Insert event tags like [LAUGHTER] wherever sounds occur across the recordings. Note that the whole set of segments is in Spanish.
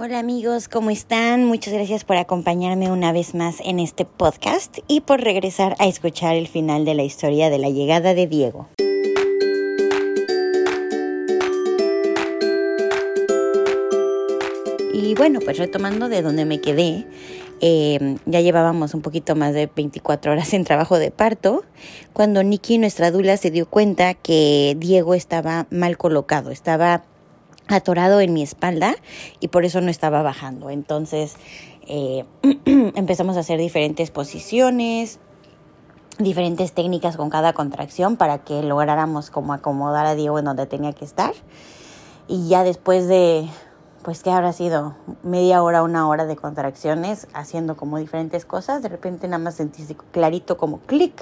Hola amigos, ¿cómo están? Muchas gracias por acompañarme una vez más en este podcast y por regresar a escuchar el final de la historia de la llegada de Diego. Y bueno, pues retomando de donde me quedé, eh, ya llevábamos un poquito más de 24 horas en trabajo de parto, cuando Nikki, nuestra dula, se dio cuenta que Diego estaba mal colocado, estaba atorado en mi espalda y por eso no estaba bajando. Entonces eh, [CLEARS THROAT] empezamos a hacer diferentes posiciones, diferentes técnicas con cada contracción para que lográramos como acomodar a Diego en donde tenía que estar. Y ya después de, pues que habrá sido media hora, una hora de contracciones, haciendo como diferentes cosas, de repente nada más sentí clarito como clic,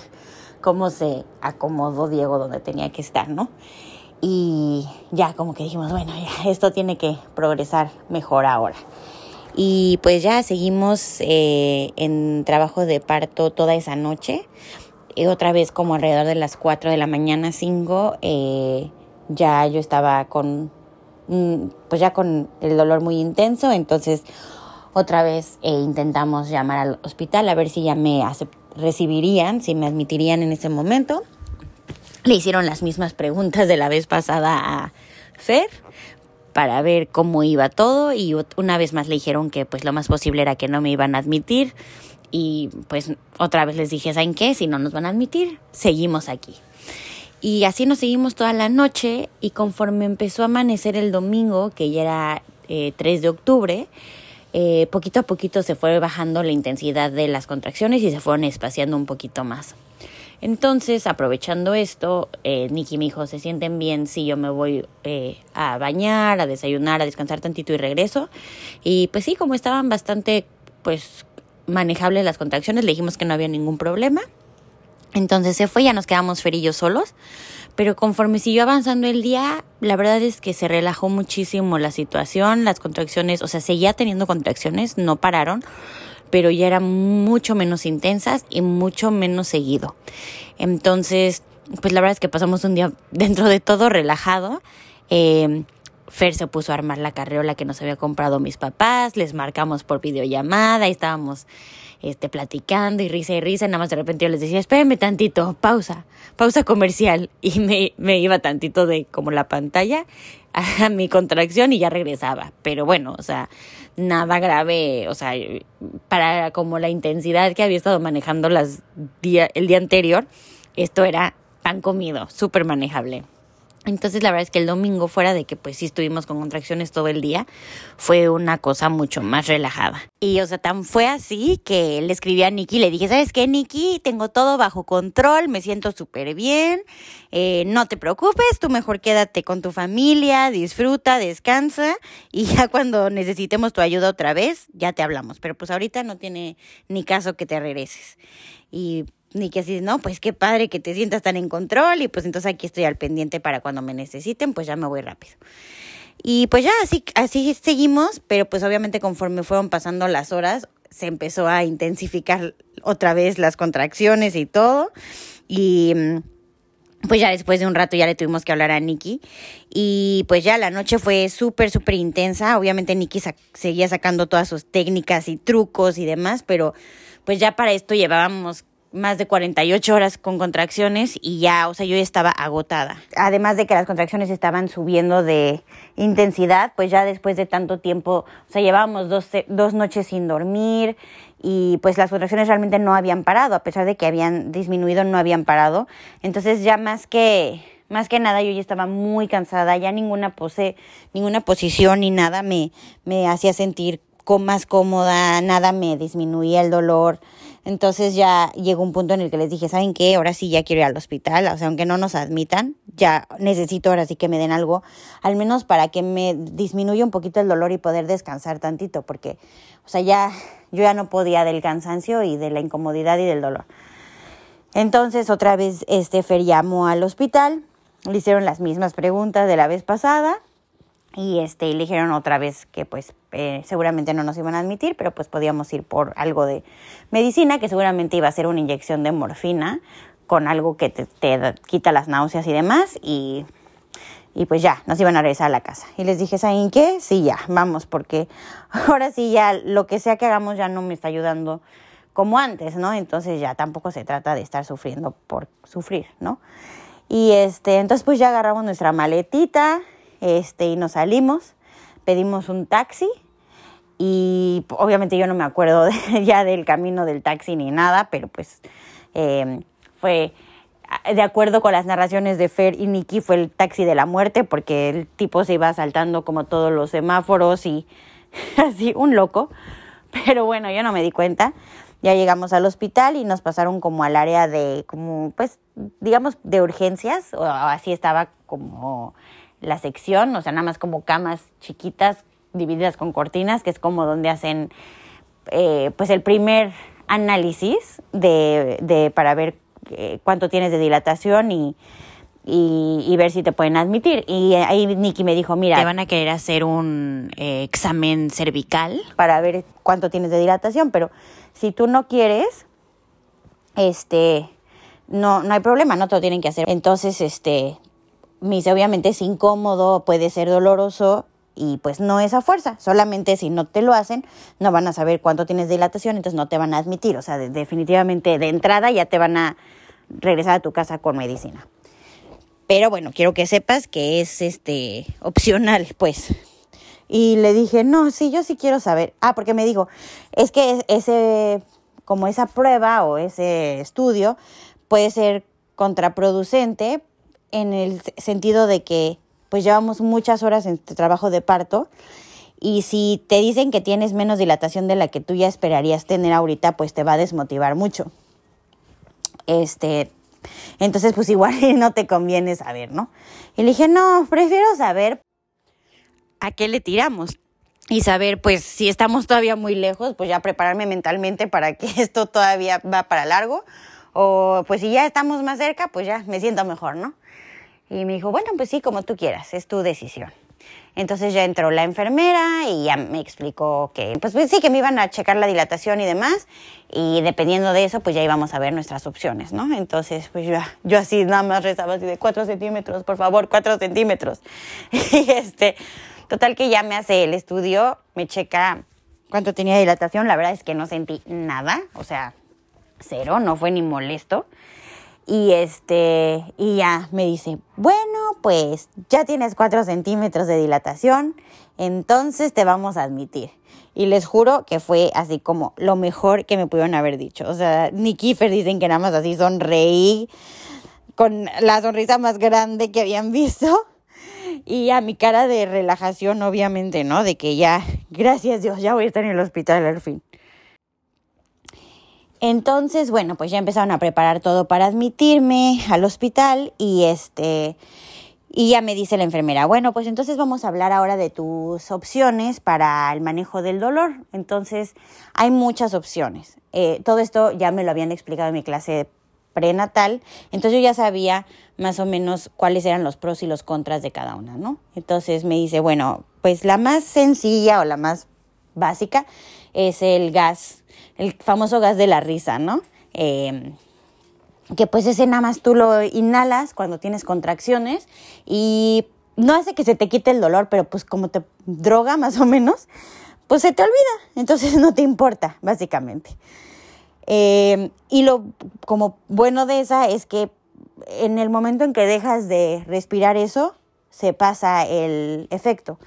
cómo se acomodó Diego donde tenía que estar, ¿no? Y ya como que dijimos, bueno, esto tiene que progresar mejor ahora. Y pues ya seguimos eh, en trabajo de parto toda esa noche. Y otra vez como alrededor de las 4 de la mañana, 5, eh, ya yo estaba con, mm, pues ya con el dolor muy intenso. Entonces otra vez eh, intentamos llamar al hospital a ver si ya me recibirían, si me admitirían en ese momento. Le hicieron las mismas preguntas de la vez pasada a Fer para ver cómo iba todo y una vez más le dijeron que pues lo más posible era que no me iban a admitir y pues otra vez les dije, ¿saben qué? Si no nos van a admitir, seguimos aquí. Y así nos seguimos toda la noche y conforme empezó a amanecer el domingo, que ya era 3 eh, de octubre, eh, poquito a poquito se fue bajando la intensidad de las contracciones y se fueron espaciando un poquito más. Entonces, aprovechando esto, eh, Nicky y mi hijo se sienten bien si yo me voy eh, a bañar, a desayunar, a descansar tantito y regreso. Y pues sí, como estaban bastante, pues, manejables las contracciones, le dijimos que no había ningún problema. Entonces se fue, ya nos quedamos ferillos solos. Pero conforme siguió avanzando el día, la verdad es que se relajó muchísimo la situación, las contracciones, o sea, seguía teniendo contracciones, no pararon pero ya eran mucho menos intensas y mucho menos seguido. Entonces, pues la verdad es que pasamos un día [LAUGHS] dentro de todo relajado. Eh, Fer se puso a armar la carreola que nos había comprado mis papás, les marcamos por videollamada y estábamos este, platicando y risa y risa. Nada más de repente yo les decía, espérenme tantito, pausa, pausa comercial. [LAUGHS] Y me, me iba tantito de como la pantalla a mi contracción y ya regresaba. Pero bueno, o sea, nada grave, o sea, para como la intensidad que había estado manejando las día, el día anterior, esto era pan comido, súper manejable. Entonces la verdad es que el domingo, fuera de que pues sí estuvimos con contracciones todo el día, fue una cosa mucho más relajada. Y o sea, tan fue así que le escribí a Nikki, le dije, ¿sabes qué, Nikki? Tengo todo bajo control, me siento súper bien, eh, no te preocupes, tú mejor quédate con tu familia, disfruta, descansa y ya cuando necesitemos tu ayuda otra vez, ya te hablamos. Pero pues ahorita no tiene ni caso que te regreses. Y ni que así, no, pues qué padre que te sientas tan en control y pues entonces aquí estoy al pendiente para cuando me necesiten, pues ya me voy rápido. Y pues ya así, así seguimos, pero pues obviamente conforme fueron pasando las horas, se empezó a intensificar otra vez las contracciones y todo. Y pues ya después de un rato ya le tuvimos que hablar a Nikki. Y pues ya la noche fue súper, súper intensa. Obviamente Nikki seguía sacando todas sus técnicas y trucos y demás, pero pues ya para esto llevábamos más de 48 horas con contracciones y ya, o sea, yo ya estaba agotada. Además de que las contracciones estaban subiendo de intensidad, pues ya después de tanto tiempo, o sea, llevábamos dos, dos noches sin dormir y pues las contracciones realmente no habían parado, a pesar de que habían disminuido, no habían parado. Entonces ya más que, más que nada yo ya estaba muy cansada, ya ninguna pose, ninguna posición ni nada me, me hacía sentir más cómoda, nada me disminuía el dolor. Entonces ya llegó un punto en el que les dije, ¿saben qué? Ahora sí ya quiero ir al hospital, o sea, aunque no nos admitan, ya necesito ahora sí que me den algo, al menos para que me disminuya un poquito el dolor y poder descansar tantito, porque, o sea, ya yo ya no podía del cansancio y de la incomodidad y del dolor. Entonces otra vez este Fer llamó al hospital, le hicieron las mismas preguntas de la vez pasada y este le dijeron otra vez que pues eh, seguramente no nos iban a admitir, pero pues podíamos ir por algo de medicina, que seguramente iba a ser una inyección de morfina con algo que te, quita las náuseas y demás. Y, y pues ya, nos iban a regresar a la casa. Y les dije, ¿saben qué? Sí, ya, vamos, porque ahora sí ya lo que sea que hagamos ya no me está ayudando como antes, ¿no? Entonces ya tampoco se trata de estar sufriendo por sufrir, ¿no? Y este, entonces pues ya agarramos nuestra maletita, este, y nos salimos, pedimos un taxi y obviamente yo no me acuerdo [LAUGHS] ya del camino del taxi ni nada, pero pues eh, fue de acuerdo con las narraciones de Fer y Nicky, fue el taxi de la muerte porque el tipo se iba saltando como todos los semáforos y [LAUGHS] así, un loco. Pero bueno, yo no me di cuenta. Ya llegamos al hospital y nos pasaron como al área de, como, pues, digamos, de urgencias, o así estaba como la sección, o sea, nada más como camas chiquitas divididas con cortinas, que es como donde hacen, eh, pues, el primer análisis de, de, para ver eh, cuánto tienes de dilatación y, y, ver si te pueden admitir. Y ahí Nicky me dijo, mira, te van a querer hacer un eh, examen cervical para ver cuánto tienes de dilatación, pero si tú no quieres, este, no, no hay problema, no te lo tienen que hacer. Entonces, este, me dice, obviamente es incómodo, puede ser doloroso, y pues no es a fuerza, solamente si no te lo hacen, no van a saber cuánto tienes dilatación, entonces no te van a admitir, o sea, definitivamente de entrada ya te van a regresar a tu casa con medicina. Pero bueno, quiero que sepas que es este opcional, pues. Y le dije, "No, sí, yo sí quiero saber." Ah, porque me dijo, "Es que ese como esa prueba o ese estudio puede ser contraproducente en el sentido de que pues llevamos muchas horas en trabajo de parto y si te dicen que tienes menos dilatación de la que tú ya esperarías tener ahorita, pues te va a desmotivar mucho. Este, entonces pues [LAUGHS] igual no te conviene saber, ¿no? Y le dije, no, prefiero saber a qué le tiramos y saber, pues, si estamos todavía muy lejos, pues ya prepararme mentalmente para que [LAUGHS] esto todavía va para largo. O pues si ya estamos más cerca, pues ya me siento mejor, ¿no? Y me dijo, bueno, pues sí, como tú quieras, es tu decisión. Entonces ya entró la enfermera y ya me explicó que, pues, pues, sí, que me iban a checar la dilatación y demás, y dependiendo de eso, pues ya íbamos a ver nuestras opciones, ¿no? Entonces, pues yo, yo así nada más rezaba así de cuatro centímetros, por favor, cuatro centímetros. [LAUGHS] Y este, total que ya me hace el estudio, me checa cuánto tenía dilatación, la verdad es que no sentí nada, o sea, cero, no fue ni molesto. Y este, y ya me dice, bueno, pues ya tienes cuatro centímetros de dilatación, entonces te vamos a admitir. Y les juro que fue así como lo mejor que me pudieron haber dicho. O sea, ni Kiefer dicen que nada más así sonreí con la sonrisa más grande que habían visto. Y a mi cara de relajación, obviamente, ¿no? De que ya, gracias Dios, ya voy a estar en el hospital al fin. Entonces, bueno, pues ya empezaron a preparar todo para admitirme al hospital y este y ya me dice la enfermera, bueno, pues entonces vamos a hablar ahora de tus opciones para el manejo del dolor. Entonces, hay muchas opciones. Eh, todo esto ya me lo habían explicado en mi clase prenatal, entonces yo ya sabía más o menos cuáles eran los pros y los contras de cada una, ¿no? Entonces me dice, bueno, pues la más sencilla o la más básica es el gas el famoso gas de la risa, ¿no? Eh, que pues ese nada más tú lo inhalas cuando tienes contracciones y no hace que se te quite el dolor, pero pues como te droga más o menos, pues se te olvida, entonces [LAUGHS] no te importa, básicamente. Eh, y lo como bueno de esa es que en el momento en que dejas de respirar eso, se pasa el efecto.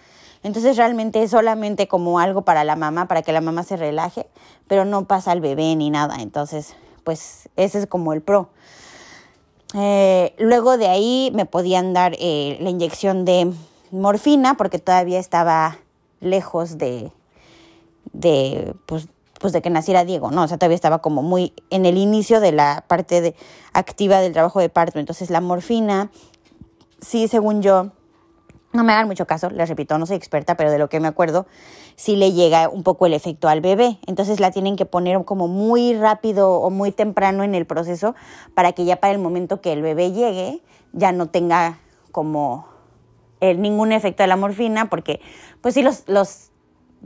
Entonces realmente es solamente como algo para la mamá, para que la mamá se relaje, pero no pasa al bebé ni nada. Entonces, pues ese es como el pro. Eh, luego de ahí me podían dar eh, la inyección de morfina porque todavía estaba lejos de, de pues, pues de que naciera Diego, ¿no? O sea, todavía estaba como muy en el inicio de la parte de, activa del trabajo de parto. Entonces la morfina, sí, según yo, no me hagan mucho caso, les repito, no soy experta, pero de lo que me acuerdo, sí le llega un poco el efecto al bebé. Entonces la tienen que poner como muy rápido o muy temprano en el proceso para que ya para el momento que el bebé llegue ya no tenga como el, ningún efecto de la morfina, porque pues sí los, los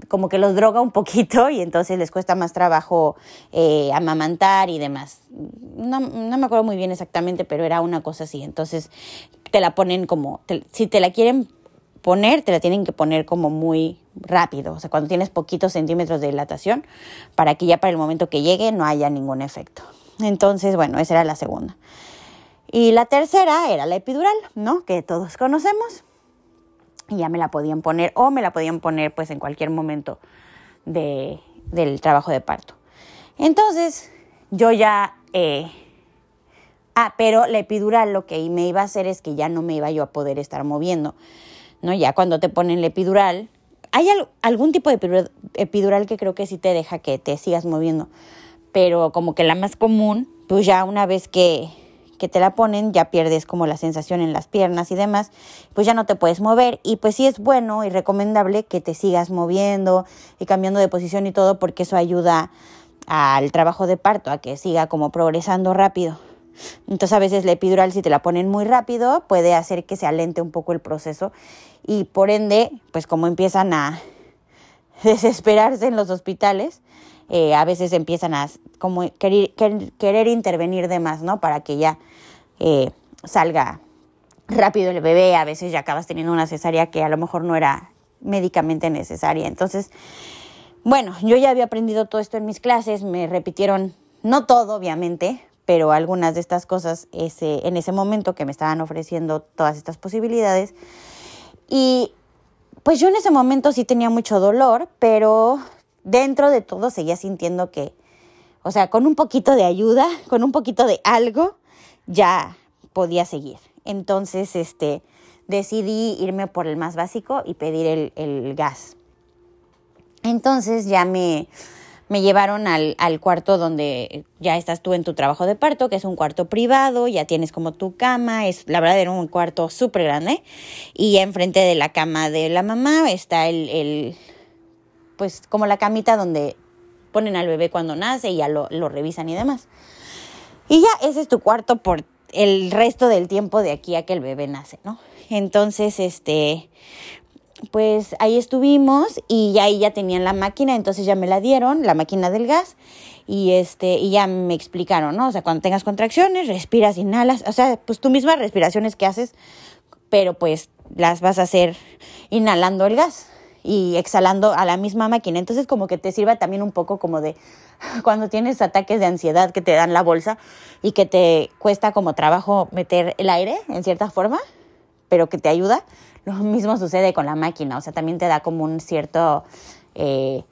como que los droga un poquito [LAUGHS] y entonces les cuesta más trabajo eh, amamantar y demás. No, no, me acuerdo muy bien exactamente, pero era una cosa así. Entonces te la ponen como, si te la quieren poner, te la tienen que poner como muy rápido, o sea, cuando tienes poquitos centímetros de dilatación, para que ya para el momento que llegue no haya ningún efecto. Entonces, bueno, esa era la segunda. Y la tercera era la epidural, ¿no? Que todos conocemos y ya me la podían poner o me la podían poner pues en cualquier momento de, del trabajo de parto. Entonces yo ya... Eh, ah, pero la epidural lo que me iba a hacer es que ya no me iba yo a poder estar moviendo, ¿no? Ya cuando te ponen la epidural, hay algún tipo de epidural que creo que sí te deja que te sigas moviendo, pero como que la más común, pues ya una vez que que te la ponen, ya pierdes como la sensación en las piernas y demás, pues ya no te puedes mover y pues sí es bueno y recomendable que te sigas moviendo y cambiando de posición y todo porque eso ayuda al trabajo de parto, a que siga como progresando rápido. Entonces a veces la epidural si te la ponen muy rápido puede hacer que se alente un poco el proceso y por ende pues como empiezan a [LAUGHS] desesperarse en los hospitales, eh, a veces empiezan a como querer, querer, intervenir de más, ¿no? Para que ya eh, salga rápido el bebé, a veces ya acabas teniendo una cesárea que a lo mejor no era médicamente necesaria. Entonces, bueno, yo ya había aprendido todo esto en mis clases, me repitieron, no todo obviamente, pero algunas de estas cosas ese, en ese momento que me estaban ofreciendo todas estas posibilidades. Y pues yo en ese momento sí tenía mucho dolor, pero dentro de todo seguía sintiendo que, o sea, con un poquito de ayuda, con un poquito de algo, ya podía seguir. Entonces, este, decidí irme por el más básico y pedir el, el gas. Entonces ya me, me llevaron al, al, cuarto donde ya estás tú en tu trabajo de parto, que es un cuarto privado, ya tienes como tu cama, es la verdad era un cuarto súper grande y enfrente de la cama de la mamá está el, el, pues como la camita donde ponen al bebé cuando nace y ya lo, revisan y demás. Y ya ese es tu cuarto por el resto del tiempo de aquí a que el bebé nace, ¿no? Entonces, este, pues ahí estuvimos y ya ahí ya tenían la máquina, entonces ya me la dieron, la máquina del gas, y este, y ya me explicaron, ¿no? O sea, cuando tengas contracciones, respiras, inhalas, o sea, pues tú mismas respiraciones que haces, pero pues las vas a hacer inhalando el gas y exhalando a la misma máquina. Entonces como que te sirva también un poco como de cuando tienes ataques de ansiedad que te dan la bolsa y que te cuesta como trabajo meter el aire en cierta forma, pero que te ayuda. [LAUGHS] Lo mismo sucede con la máquina, o sea, también te da como un cierto... Eh,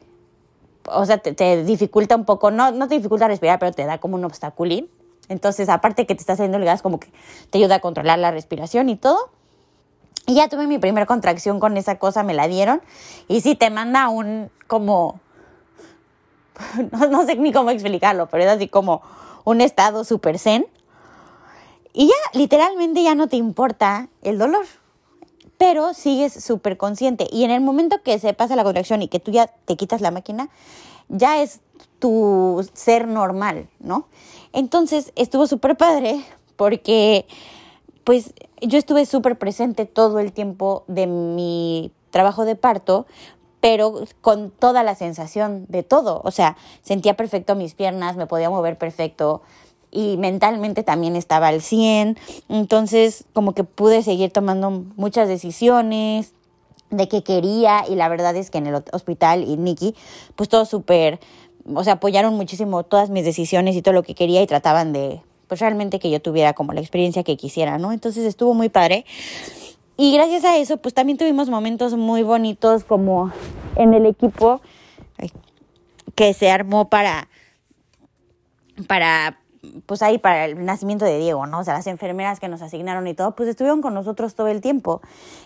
o sea, te, dificulta un poco, no, no te dificulta respirar, pero te da como un obstaculín. Entonces, aparte que te está haciendo el gas, como que te ayuda a controlar la respiración y todo. Y ya tuve mi primera contracción con esa cosa, me la dieron. Y sí, te manda un como, [LAUGHS] no, sé ni cómo explicarlo, pero es así como un estado súper zen. Y ya, literalmente ya no te importa el dolor, pero sigues súper consciente. Y en el momento que se pasa la contracción y que tú ya te quitas la máquina, ya es tu ser normal, ¿no? Entonces estuvo súper padre porque pues yo estuve súper presente todo el tiempo de mi trabajo de parto, pero con toda la sensación de todo. O sea, sentía perfecto mis piernas, me podía mover perfecto y mentalmente también estaba al 100. Entonces, como que pude seguir tomando muchas decisiones de qué quería y la verdad es que en el hospital y Nikki, pues todo súper, o sea, apoyaron muchísimo todas mis decisiones y todo lo que quería y trataban de pues realmente que yo tuviera como la experiencia que quisiera, ¿no? Entonces estuvo muy padre. Y gracias a eso, pues también tuvimos momentos muy bonitos como en el equipo que se armó para, para, pues ahí para el nacimiento de Diego, ¿no? O sea, las enfermeras que nos asignaron y todo, pues estuvieron con nosotros todo el tiempo.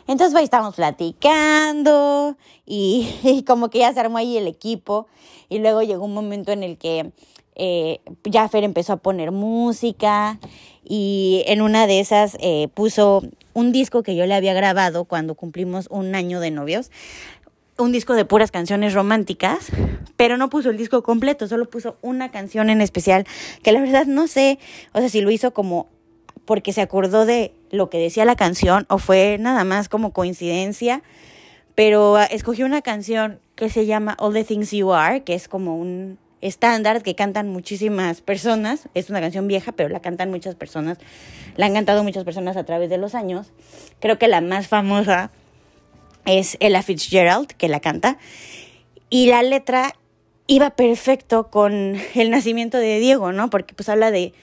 Entonces, ahí estábamos platicando y, [LAUGHS] y como que ya se armó ahí el equipo. Y luego llegó un momento en el que eh, Jaffer empezó a poner música y en una de esas eh, puso un disco que yo le había grabado cuando cumplimos un año de novios, un disco de puras canciones románticas, pero no puso el disco completo, solo puso una canción en especial, que la verdad no sé, o sea, si lo hizo como porque se acordó de lo que decía la canción o fue nada más como coincidencia, pero ah, escogí una canción que se llama All the Things You Are, que es como un estándar que cantan muchísimas personas. Es una canción vieja, pero la cantan muchas personas. La han cantado muchas personas a través de los años. Creo que la más famosa es Ella Fitzgerald, que la canta. Y la letra iba perfecto con el nacimiento de Diego, ¿no? Porque pues habla de,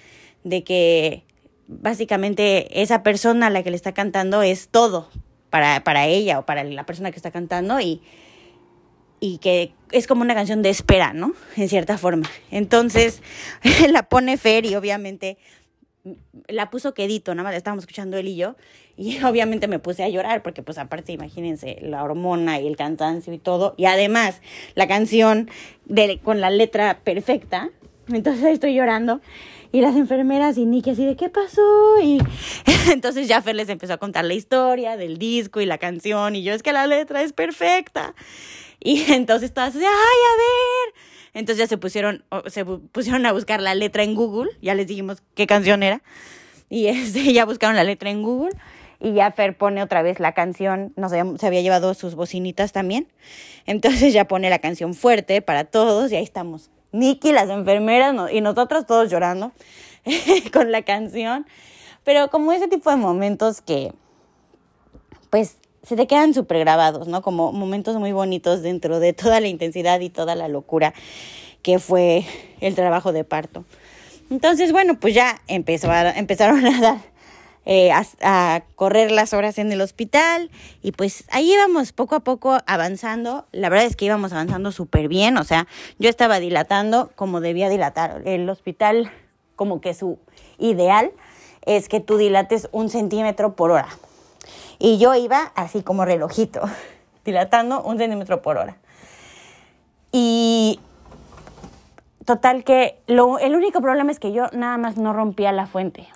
de que básicamente esa persona a la que le está cantando es todo para, para ella o para la persona que está cantando y, y que es como una canción de espera, ¿no? En cierta forma. Entonces [LAUGHS] la pone Fer y obviamente la puso quedito, nada más estábamos escuchando él y yo, y [LAUGHS] obviamente me puse a llorar porque pues aparte imagínense la hormona y el cansancio y todo, y además la canción de, con la letra perfecta, entonces estoy llorando y las enfermeras y Nicky así de ¿qué pasó? Y [LAUGHS] entonces ya Fer les empezó a contar la historia del disco y la canción y yo es que la letra es perfecta. [LAUGHS] Y entonces todas ay, a ver. Entonces ya se pusieron, se pusieron a buscar la letra en Google, ya les dijimos qué canción era. Y [LAUGHS] este, ya buscaron la letra en Google y ya Fer pone otra vez la canción, no sé, se había llevado sus bocinitas también. Entonces ya pone la canción fuerte para todos y ahí estamos Nicky, las enfermeras y nosotros todos llorando [LAUGHS] con la canción. Pero como ese tipo de momentos que, pues, se te quedan súper grabados, ¿no? Como momentos muy bonitos dentro de toda la intensidad y toda la locura que fue el trabajo de parto. Entonces, bueno, pues ya empezó empezaron a dar eh, a, correr las horas en el hospital y pues ahí íbamos poco a poco avanzando. La verdad es que íbamos avanzando súper bien, o sea, yo estaba dilatando como debía dilatar. El hospital como que su ideal es que tú dilates un centímetro por hora. Y yo iba así como relojito, [LAUGHS] dilatando un centímetro por hora. Y total que lo, el único problema es que yo nada más no rompía la fuente.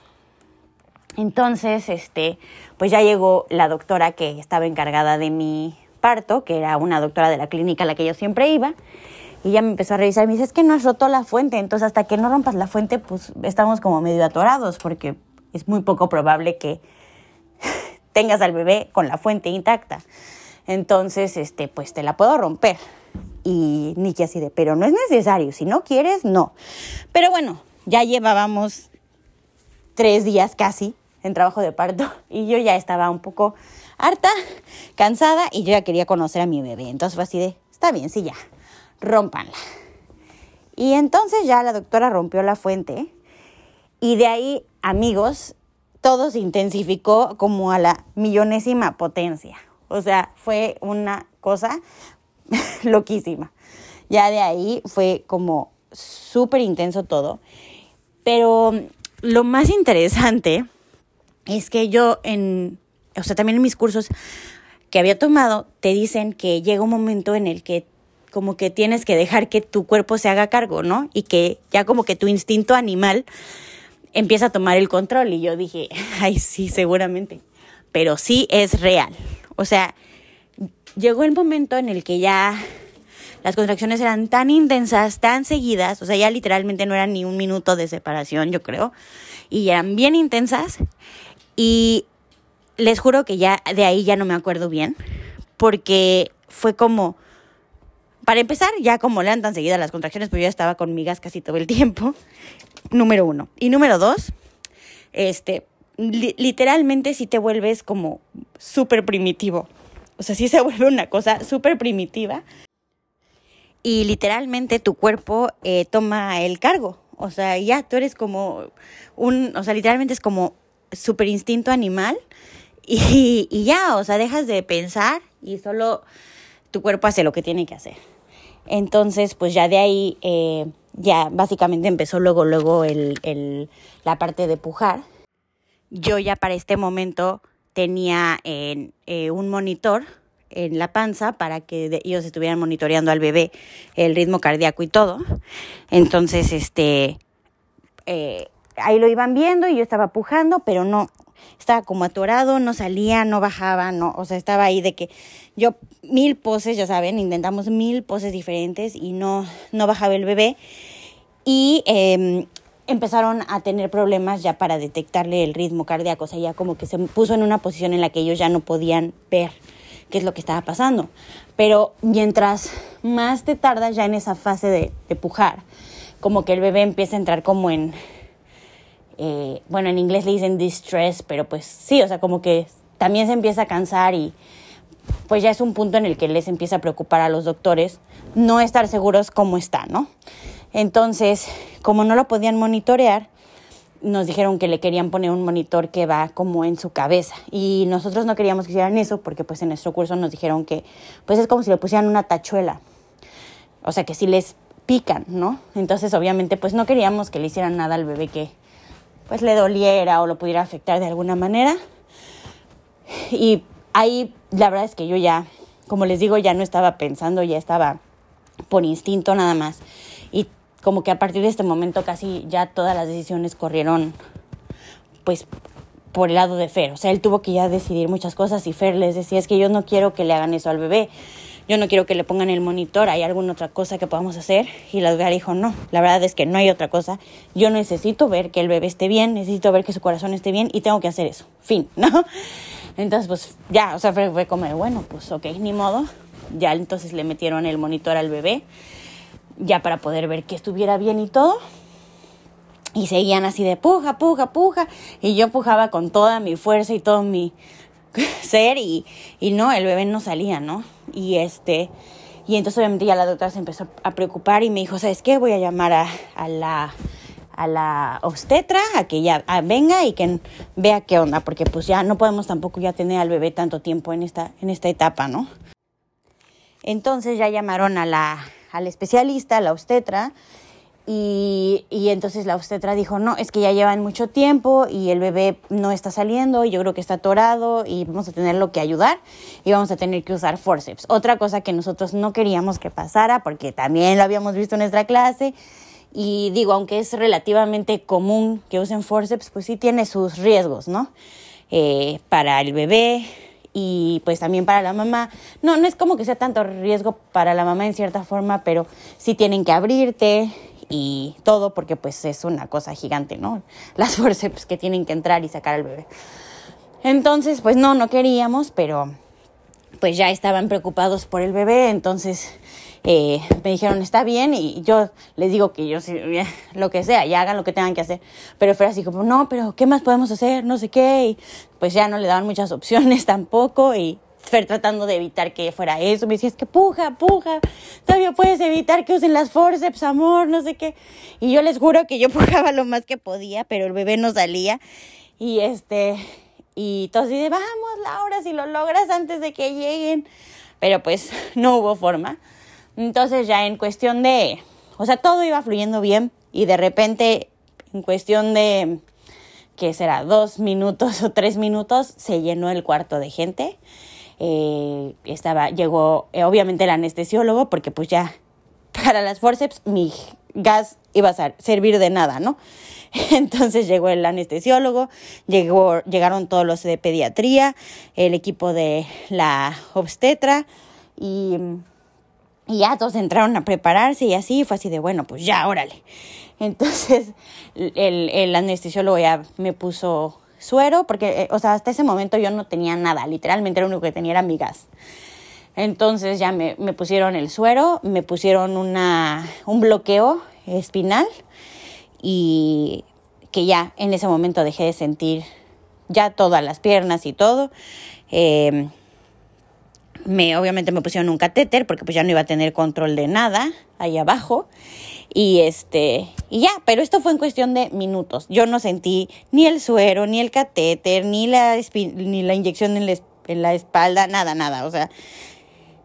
Entonces, este, pues ya llegó la doctora que estaba encargada de mi parto, que era una doctora de la clínica a la que yo siempre iba, y ya me empezó a revisar y me dice, es que no has roto la fuente, entonces hasta que no rompas la fuente, pues estamos como medio atorados, porque es muy poco probable que tengas al bebé con la fuente intacta. Entonces, este, pues te la puedo romper. Y Nicky así de, pero no es necesario, si no quieres, no. Pero bueno, ya llevábamos tres días casi en trabajo de parto y yo ya estaba un poco harta, cansada y yo ya quería conocer a mi bebé. Entonces fue así de, está bien, sí, ya, rompanla. Y entonces ya la doctora rompió la fuente y de ahí, amigos, todo se intensificó como a la millonésima potencia. O sea, fue una cosa [LAUGHS] loquísima. Ya de ahí fue como súper intenso todo. Pero lo más interesante es que yo en, o sea, también en mis cursos que había tomado, te dicen que llega un momento en el que como que tienes que dejar que tu cuerpo se haga cargo, ¿no? Y que ya como que tu instinto animal empieza a tomar el control. Y yo dije, [LAUGHS] ay, sí, seguramente. Pero sí es real. O sea, llegó el momento en el que ya las contracciones eran tan intensas, tan seguidas, o sea, ya literalmente no eran ni un minuto de separación, yo creo, y eran bien intensas, y les juro que ya de ahí ya no me acuerdo bien, porque fue como, para empezar, ya como le dan tan seguidas las contracciones, pues yo ya estaba con migas casi todo el tiempo, número uno. Y número dos, este, literalmente si te vuelves como súper primitivo. O sea, sí se [LAUGHS] vuelve una cosa súper primitiva. Y literalmente tu cuerpo eh, toma el cargo. O sea, ya tú eres como un, o sea, literalmente es como super instinto animal [LAUGHS] y, y, ya, o sea, dejas de pensar y solo tu cuerpo hace lo que tiene que hacer. Entonces, pues ya de ahí, eh, ya básicamente empezó luego, luego el, el, la parte de pujar. Yo ya para este momento tenía eh, un monitor en la panza para que ellos estuvieran monitoreando al bebé el ritmo cardíaco y todo. Entonces, este, eh, ahí lo iban viendo y yo estaba pujando, pero no, estaba como atorado, no salía, no bajaba, no, o sea, estaba ahí de que yo mil poses, ya saben, intentamos mil poses diferentes y no, no bajaba el bebé. Y eh, empezaron a tener problemas ya para detectarle el ritmo cardíaco, o sea, ya como que se puso en una posición en la que ellos ya no podían ver qué es lo que estaba pasando. Pero mientras más te tardas ya en esa fase de, de pujar, como que el bebé empieza a entrar como en, eh, bueno, en inglés le dicen distress, pero pues sí, o sea, como que también se empieza a cansar y pues ya es un punto en el que les empieza a preocupar a los doctores no estar seguros cómo está, ¿no? Entonces, como no lo podían monitorear, nos dijeron que le querían poner un monitor que va como en su cabeza y nosotros no queríamos que hicieran eso porque pues en nuestro curso nos dijeron que pues es como si le pusieran una tachuela. O sea, que si les pican, ¿no? Entonces, obviamente, pues no queríamos que le hicieran nada al bebé que pues le doliera o lo pudiera afectar de alguna manera. Y ahí la verdad es que yo ya, como les digo, ya no estaba pensando, ya estaba por instinto nada más. Y como que a partir de este momento casi ya todas las decisiones corrieron pues por el lado de Fer. O sea, él tuvo que ya decidir muchas cosas y Fer les decía, es que yo no quiero que le hagan eso al bebé. Yo no quiero que le pongan el monitor, ¿hay alguna otra cosa que podamos hacer? Y la doctora dijo, no, la verdad es que no hay otra cosa. Yo necesito ver que el bebé esté bien, necesito ver que su corazón esté bien y tengo que hacer eso. [LAUGHS] Fin, ¿no? Entonces, pues ya, o sea, fue, fue como, bueno, pues ok, ni modo. Ya entonces le metieron el monitor al bebé, ya para poder ver que estuviera bien y todo. Y seguían así de puja, puja, puja. Y yo pujaba con toda mi fuerza y todo mi [LAUGHS] ser y, y no, el bebé no salía, ¿no? Y este, y entonces obviamente ya la doctora se empezó a preocupar y me dijo, ¿sabes qué? Voy a llamar a, a la a la obstetra a que ya venga y que vea qué onda, porque pues ya no podemos tampoco ya tener al bebé tanto tiempo en esta, en esta etapa, ¿no? Entonces ya llamaron a la, al especialista, a la obstetra, y, y, entonces la obstetra dijo, no, es que ya llevan mucho tiempo y el bebé no está saliendo y yo creo que está atorado y vamos a tenerlo que ayudar y vamos a tener que usar forceps. Otra cosa que nosotros no queríamos que pasara porque también lo habíamos visto en nuestra clase y digo, aunque es relativamente común que usen forceps, pues sí tiene sus riesgos, ¿no? Eh, para el bebé y pues también para la mamá. No, no es como que sea tanto riesgo para la mamá en cierta forma, pero sí tienen que abrirte y todo porque pues es una cosa gigante, ¿no? Las [LAUGHS] forceps que tienen que entrar y sacar al bebé. Entonces, pues no, no queríamos, pero pues ya estaban preocupados por el bebé, entonces eh, me dijeron, está bien, y yo les digo que yo, [LAUGHS] lo que sea, ya hagan lo que tengan que hacer. Pero fue así como, no, pero ¿qué más podemos hacer? No sé qué. Y pues ya no le daban muchas [LAUGHS] opciones tampoco. Y Fer tratando de evitar que fuera eso. Me decía, que puja, puja. Todavía puedes evitar que usen las forceps, amor, no sé qué. Y yo les juro que yo [LAUGHS] pujaba lo más que podía, pero el bebé no salía. Y este, y todos dicen, vamos, Laura, si lo logras antes de que lleguen. Pero pues [LAUGHS] no hubo forma. Entonces ya en cuestión de, o sea, todo iba fluyendo bien y de repente en cuestión de, ¿qué será? Dos minutos o tres minutos se llenó el cuarto de gente. Eh, estaba, llegó eh, obviamente el anestesiólogo porque pues ya para las forceps mi gas iba a servir de nada, ¿no? [LAUGHS] Entonces llegó el anestesiólogo, llegó, llegaron todos los de pediatría, el equipo de la obstetra y y ya todos entraron a prepararse y así fue así de, bueno, pues ya, órale. Entonces el, el anestesiólogo ya me puso suero, porque, eh, o sea, hasta ese momento yo no tenía nada, literalmente lo único que tenía era mi gas. Entonces ya me, me pusieron el suero, me pusieron una, un bloqueo espinal y que ya en ese momento dejé de sentir ya todas las piernas y todo. Eh, me obviamente me pusieron un catéter porque pues ya no iba a tener control de nada ahí abajo. Y este y ya pero esto fue en cuestión de minutos. Yo no sentí ni el suero ni el catéter ni la ni la inyección en la, espalda nada nada. O sea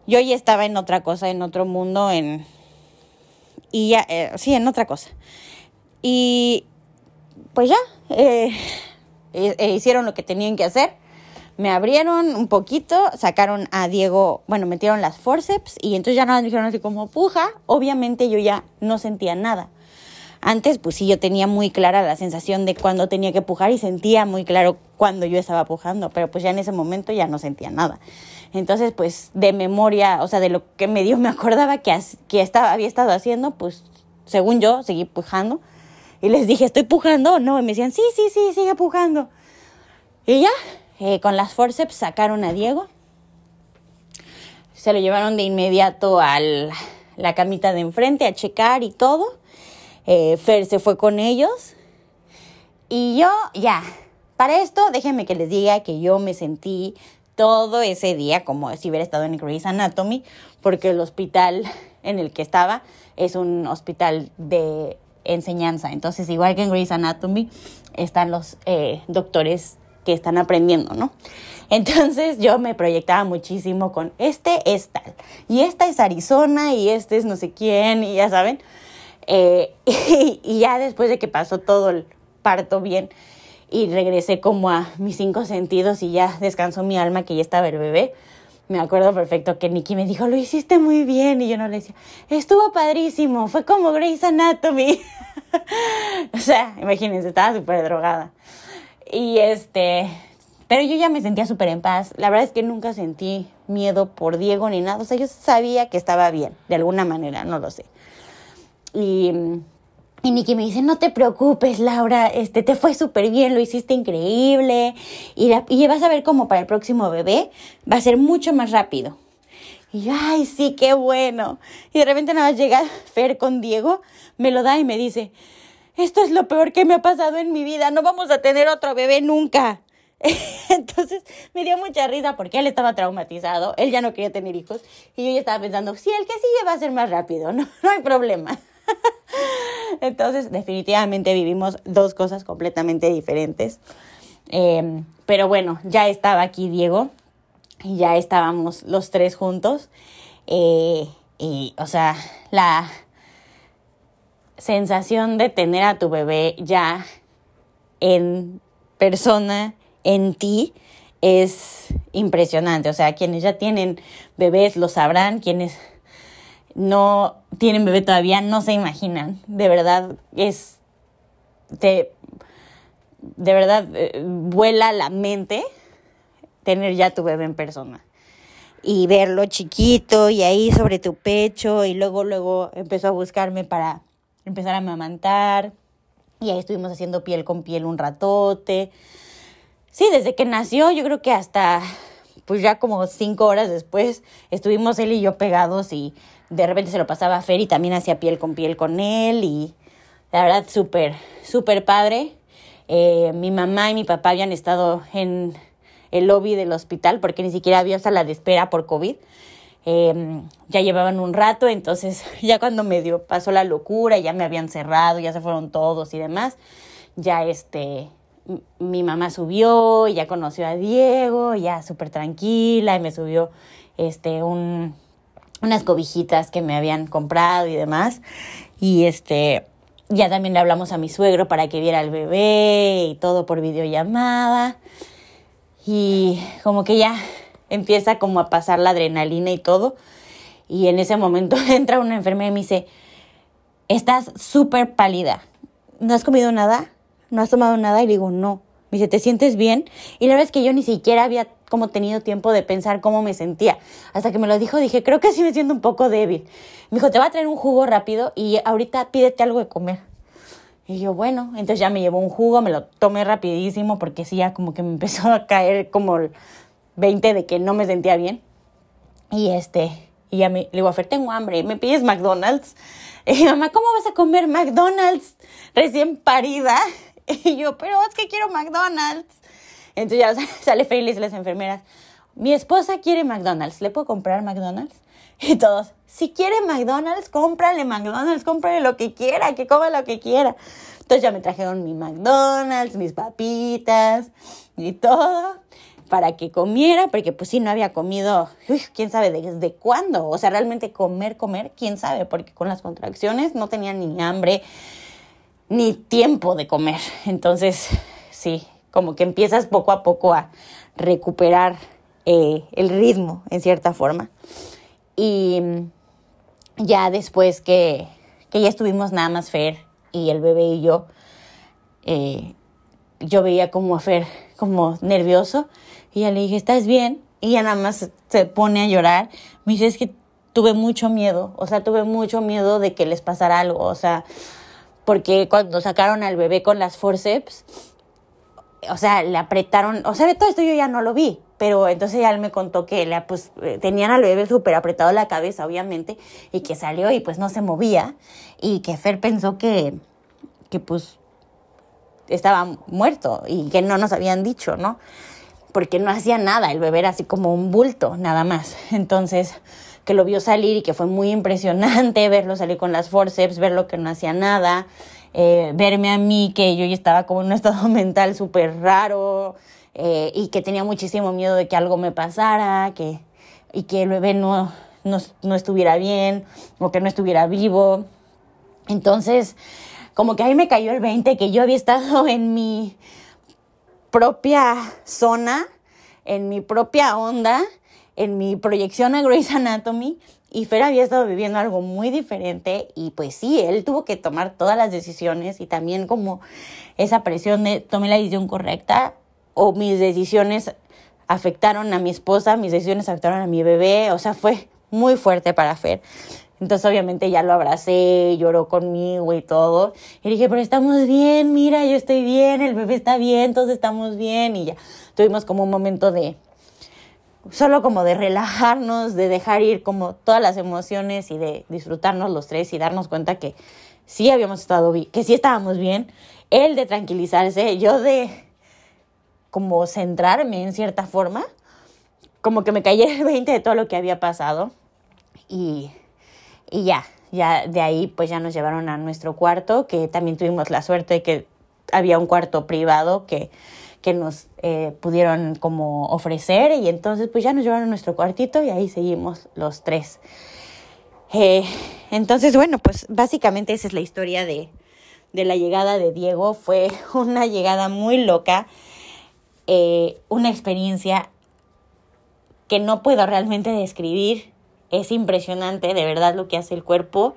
yo ya estaba en otra cosa en otro mundo en y ya eh, sí en otra cosa. Y pues ya eh, eh, hicieron lo que tenían que hacer me abrieron un poquito, sacaron a Diego, bueno, metieron las forceps y entonces ya nada me dijeron así como puja. Obviamente yo ya no sentía nada. Antes, pues sí, yo tenía muy clara la sensación de cuando tenía que pujar y sentía muy claro cuando yo estaba pujando, pero pues ya en ese momento ya no sentía nada. Entonces, pues de memoria, o sea, de lo que me dio, [LAUGHS] me acordaba que, que estaba, había estado haciendo, pues según yo, seguí pujando. Y les dije, ¿estoy pujando no? Y me decían, sí, sí, sí, sigue pujando. Y ya, eh, con las forceps sacaron a Diego se lo llevaron de inmediato a la camita de enfrente a checar y todo. Eh, Fer se fue con ellos. Y yo, ya, para esto, déjenme que les diga que yo me sentí todo ese día como si hubiera estado en Grey's Anatomy, porque el hospital en el que estaba es un hospital de enseñanza. Entonces, igual que en Grey's Anatomy, están los eh, doctores que están aprendiendo, ¿no? Entonces yo me proyectaba muchísimo con este es tal, y esta es Arizona, y este es no sé quién, y ya saben. Eh, [LAUGHS] y, ya después de que pasó todo el parto bien y regresé como a mis cinco sentidos y ya descansó mi alma que ya estaba el bebé, me acuerdo perfecto que Nikki me dijo, lo hiciste muy bien. Y yo no le decía, estuvo padrísimo, fue como Grey's Anatomy. [LAUGHS] o sea, imagínense, estaba súper drogada. Y este, pero yo ya me sentía súper en paz. La verdad es que nunca sentí miedo por Diego ni nada. O sea, yo sabía que estaba bien, de alguna manera, no lo sé. Y, y Nikki me dice, no te preocupes, Laura, este, te fue súper bien, lo hiciste increíble. Y, y vas a ver cómo para el próximo bebé va a ser mucho más rápido. Y yo, ay, sí, qué bueno. Y de repente nada más llega Fer con Diego, me lo da y me dice, esto es lo peor que me ha pasado en mi vida, no vamos a tener otro bebé nunca. [LAUGHS] Entonces me dio mucha risa porque él estaba traumatizado, él ya no quería tener hijos y yo ya estaba pensando, sí, el que sigue va a ser más rápido, no, [LAUGHS] no hay problema. [LAUGHS] Entonces definitivamente vivimos dos cosas completamente diferentes. Em, pero bueno, ya estaba aquí Diego y ya estábamos los tres juntos. Eh, y, o sea, la, sensación de tener a tu bebé ya en persona, en ti, es impresionante. O sea, quienes ya tienen bebés lo sabrán, quienes no tienen bebé todavía no se imaginan. De verdad, es. Te, de verdad, eh, vuela la mente tener ya tu bebé en persona y verlo chiquito y ahí sobre tu pecho y luego luego empezó a buscarme para empezar a amamantar. Y ahí estuvimos haciendo piel con piel un ratote. Sí, desde que nació, yo creo que hasta, pues ya como cinco horas después, estuvimos él y yo pegados y de repente se lo pasaba a Fer y también hacía piel con piel con él y la verdad súper, súper padre. Eh, mi mamá y mi papá habían estado en el lobby del hospital porque ni siquiera había sala de espera por COVID. Em, ya llevaban un rato, entonces [LAUGHS] ya cuando me dio, pasó la locura, ya me habían cerrado, ya se fueron todos y demás, ya este, mi mamá subió, ya conoció a Diego, ya súper tranquila, y me subió este, un, unas cobijitas que me habían comprado y demás, y este, ya también le hablamos a mi suegro para que viera al bebé y todo por videollamada, y como que ya empieza como a pasar la adrenalina y todo. Y en ese momento [LAUGHS] entra una enfermera y me dice, estás súper pálida. ¿No has comido nada? ¿No has tomado nada? Y digo, no. Me dice, ¿te sientes bien? Y la verdad es que yo ni siquiera había como tenido tiempo de pensar cómo me sentía. Hasta que me lo dijo, dije, creo que sí me siento un poco débil. Me dijo, te va a traer un jugo rápido y ahorita pídete algo de comer. Y yo, bueno, entonces ya me llevó un jugo, me lo tomé rapidísimo porque sí, ya como que me [LAUGHS] empezó a caer como 20 de que no me sentía bien. Y este, y ya me, le digo a Fer, tengo hambre, ¿me pides McDonald's? Y mamá, ¿cómo vas a comer McDonald's recién parida? [LAUGHS] Y yo, pero es que quiero McDonald's. Entonces ya [LAUGHS] sale feliz las enfermeras. Mi esposa quiere McDonald's, ¿le puedo comprar McDonald's? Y todos, si quiere McDonald's, cómprale McDonald's, cómprale lo que quiera, que coma lo que quiera. Entonces ya me trajeron mi McDonald's, mis papitas y todo para que comiera, porque pues sí, no había comido, quién sabe desde cuándo, o sea, realmente comer, comer, quién sabe, porque con las contracciones no tenía ni hambre, ni tiempo de comer. Entonces, sí, como que empiezas poco a poco a recuperar eh, el ritmo, en cierta forma. Y ya después que, que ya estuvimos nada más Fer y el bebé y yo, eh, yo veía como a Fer como nervioso y ya le dije, ¿estás bien? Y ya nada más se pone a llorar. Me dice, es que tuve mucho miedo, o sea, tuve mucho miedo de que les pasara algo, o sea, porque cuando sacaron al bebé con las forceps, o sea, le apretaron, o sea, todo esto yo ya no lo vi, pero entonces ya él me contó que le, pues, eh, tenían al bebé súper apretado la cabeza, obviamente, y que salió y pues no se movía, y que Fer pensó que, que pues estaba muerto y que no nos habían dicho, ¿no? Porque no hacía nada, el bebé era así como un bulto, nada más. Entonces, que lo vio salir y que fue muy impresionante [LAUGHS] verlo salir con las forceps, verlo que no hacía nada, eh, verme a mí que yo ya estaba como en un [LAUGHS] estado mental súper raro eh, y que tenía muchísimo miedo de que algo me pasara que, y que el bebé no, no, no estuviera bien o que no estuviera vivo. Entonces, como que ahí me cayó el 20 que yo había estado [LAUGHS] en mi propia zona, en mi propia onda, en mi proyección a Grey's Anatomy y Fer había estado viviendo algo muy diferente y pues sí, él tuvo que tomar todas las decisiones y también como esa presión de tomé la decisión correcta o mis decisiones afectaron a mi esposa, mis decisiones afectaron a mi bebé, o sea, fue muy fuerte para Fer. Entonces obviamente ya lo abracé, lloró conmigo y todo. Y dije, pero estamos bien, mira, yo estoy bien, el bebé está bien, todos estamos bien. Y ya tuvimos como un momento de, solo como de relajarnos, de dejar ir como todas las emociones y de disfrutarnos los tres y darnos cuenta que sí habíamos estado bien, que sí estábamos bien. Él de tranquilizarse, yo de como centrarme en cierta forma, como que me caí el 20 de todo lo que había pasado y, y ya, ya de ahí pues ya nos llevaron a nuestro cuarto, que también tuvimos la suerte de que había un cuarto privado que que nos eh, pudieron como ofrecer y entonces pues ya nos llevaron a nuestro cuartito y ahí seguimos los tres. Eh, entonces bueno, pues básicamente esa es la historia de, de, la llegada de Diego. Fue [LAUGHS] una llegada muy loca, eh, una experiencia que no puedo realmente describir. Es impresionante, de verdad, lo que hace el cuerpo.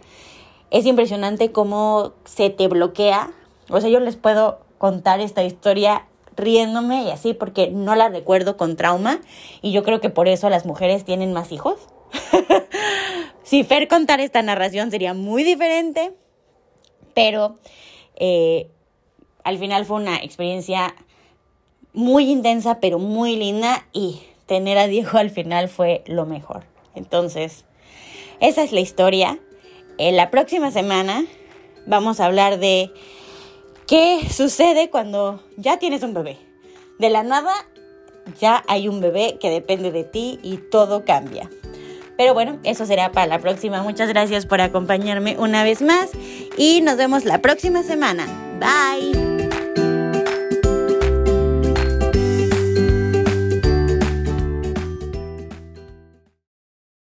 Es impresionante cómo se te bloquea. O sea, yo les puedo contar esta historia riéndome y así porque no la recuerdo con trauma y yo creo que por eso las mujeres tienen más hijos. [LAUGHS] si Fer contar esta narración sería muy diferente, pero eh, al final fue una experiencia muy intensa, pero muy linda y tener a Diego al final fue lo mejor. Entonces, esa es la historia. En la próxima semana vamos a hablar de ¿Qué sucede cuando ya tienes un bebé? De la nada ya hay un bebé que depende de ti y todo cambia. Pero bueno, eso será para la próxima. Muchas gracias por acompañarme una vez más y nos vemos la próxima semana. Bye.